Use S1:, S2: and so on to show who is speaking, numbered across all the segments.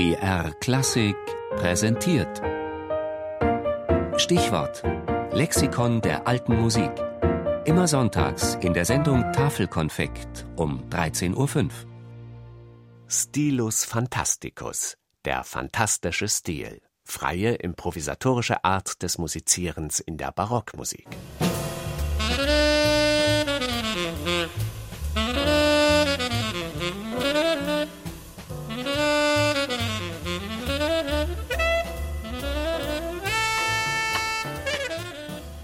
S1: BR Klassik präsentiert. Stichwort: Lexikon der alten Musik. Immer sonntags in der Sendung Tafelkonfekt um 13.05 Uhr.
S2: Stilus Fantasticus, der fantastische Stil. Freie improvisatorische Art des Musizierens in der Barockmusik.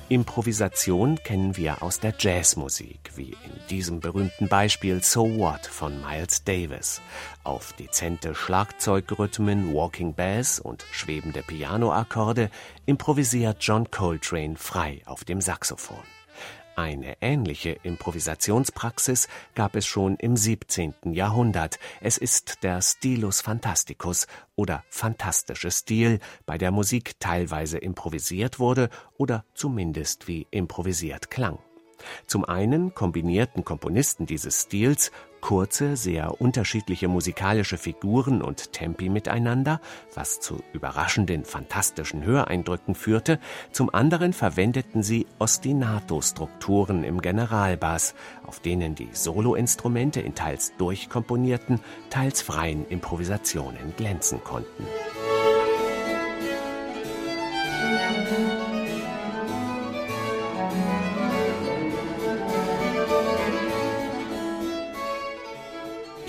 S2: Improvisation kennen wir aus der Jazzmusik, wie in diesem berühmten Beispiel So What von Miles Davis. Auf dezente Schlagzeugrhythmen, Walking Bass und schwebende Pianoakkorde improvisiert John Coltrane frei auf dem Saxophon. Eine ähnliche Improvisationspraxis gab es schon im 17. Jahrhundert. Es ist der Stilus Fantasticus oder fantastische Stil, bei der Musik teilweise improvisiert wurde oder zumindest wie improvisiert klang. Zum einen kombinierten Komponisten dieses Stils kurze, sehr unterschiedliche musikalische Figuren und Tempi miteinander, was zu überraschenden, fantastischen Höreindrücken führte, zum anderen verwendeten sie Ostinato-Strukturen im Generalbass, auf denen die Soloinstrumente in teils durchkomponierten, teils freien Improvisationen glänzen konnten.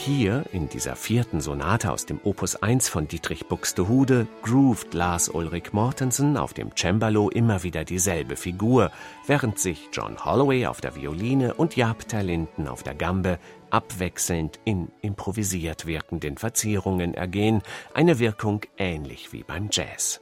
S2: Hier, in dieser vierten Sonate aus dem Opus 1 von Dietrich Buxtehude, grooved Lars Ulrich Mortensen auf dem Cembalo immer wieder dieselbe Figur, während sich John Holloway auf der Violine und Jaap ter Linden auf der Gambe abwechselnd in improvisiert wirkenden Verzierungen ergehen, eine Wirkung ähnlich wie beim Jazz.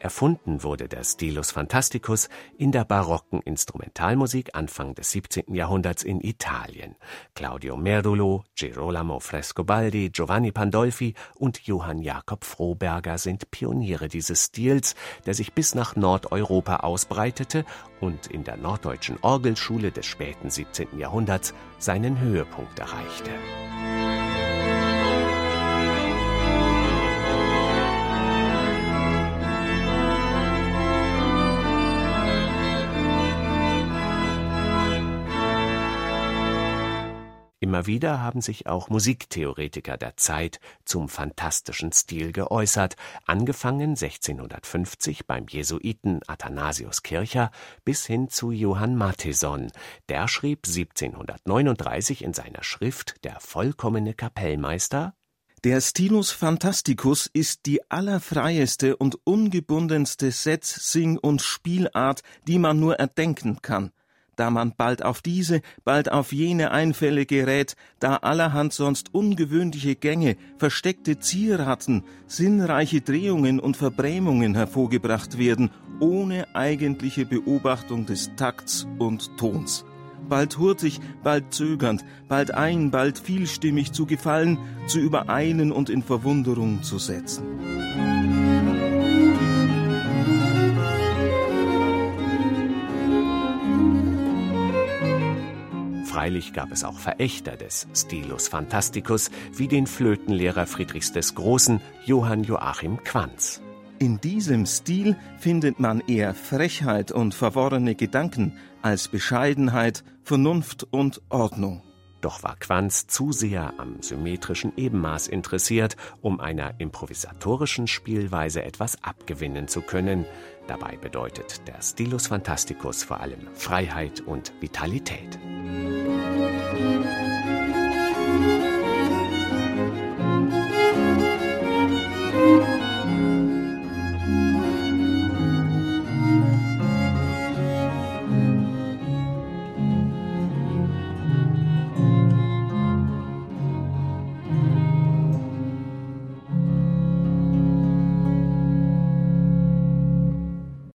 S2: Erfunden wurde der Stilus Fantasticus in der barocken Instrumentalmusik Anfang des 17. Jahrhunderts in Italien. Claudio Merdulo, Girolamo Frescobaldi, Giovanni Pandolfi und Johann Jakob Froberger sind Pioniere dieses Stils, der sich bis nach Nordeuropa ausbreitete und in der norddeutschen Orgelschule des späten 17. Jahrhunderts seinen Höhepunkt erreichte. Immer wieder haben sich auch Musiktheoretiker der Zeit zum fantastischen Stil geäußert, angefangen 1650 beim Jesuiten Athanasius Kircher bis hin zu Johann Matheson. Der schrieb 1739 in seiner Schrift Der vollkommene Kapellmeister
S3: der Stilus Fantasticus ist die allerfreieste und ungebundenste Setz-, Sing- und Spielart, die man nur erdenken kann da man bald auf diese, bald auf jene Einfälle gerät, da allerhand sonst ungewöhnliche Gänge, versteckte Zieraten, sinnreiche Drehungen und Verbrämungen hervorgebracht werden, ohne eigentliche Beobachtung des Takts und Tons. Bald hurtig, bald zögernd, bald ein, bald vielstimmig zu gefallen, zu übereilen und in Verwunderung zu setzen.
S2: Freilich gab es auch Verächter des Stilus Fantasticus, wie den Flötenlehrer Friedrichs des Großen, Johann Joachim Quanz.
S3: In diesem Stil findet man eher Frechheit und verworrene Gedanken als Bescheidenheit, Vernunft und Ordnung.
S2: Doch war Quanz zu sehr am symmetrischen Ebenmaß interessiert, um einer improvisatorischen Spielweise etwas abgewinnen zu können. Dabei bedeutet der Stilus Fantasticus vor allem Freiheit und Vitalität.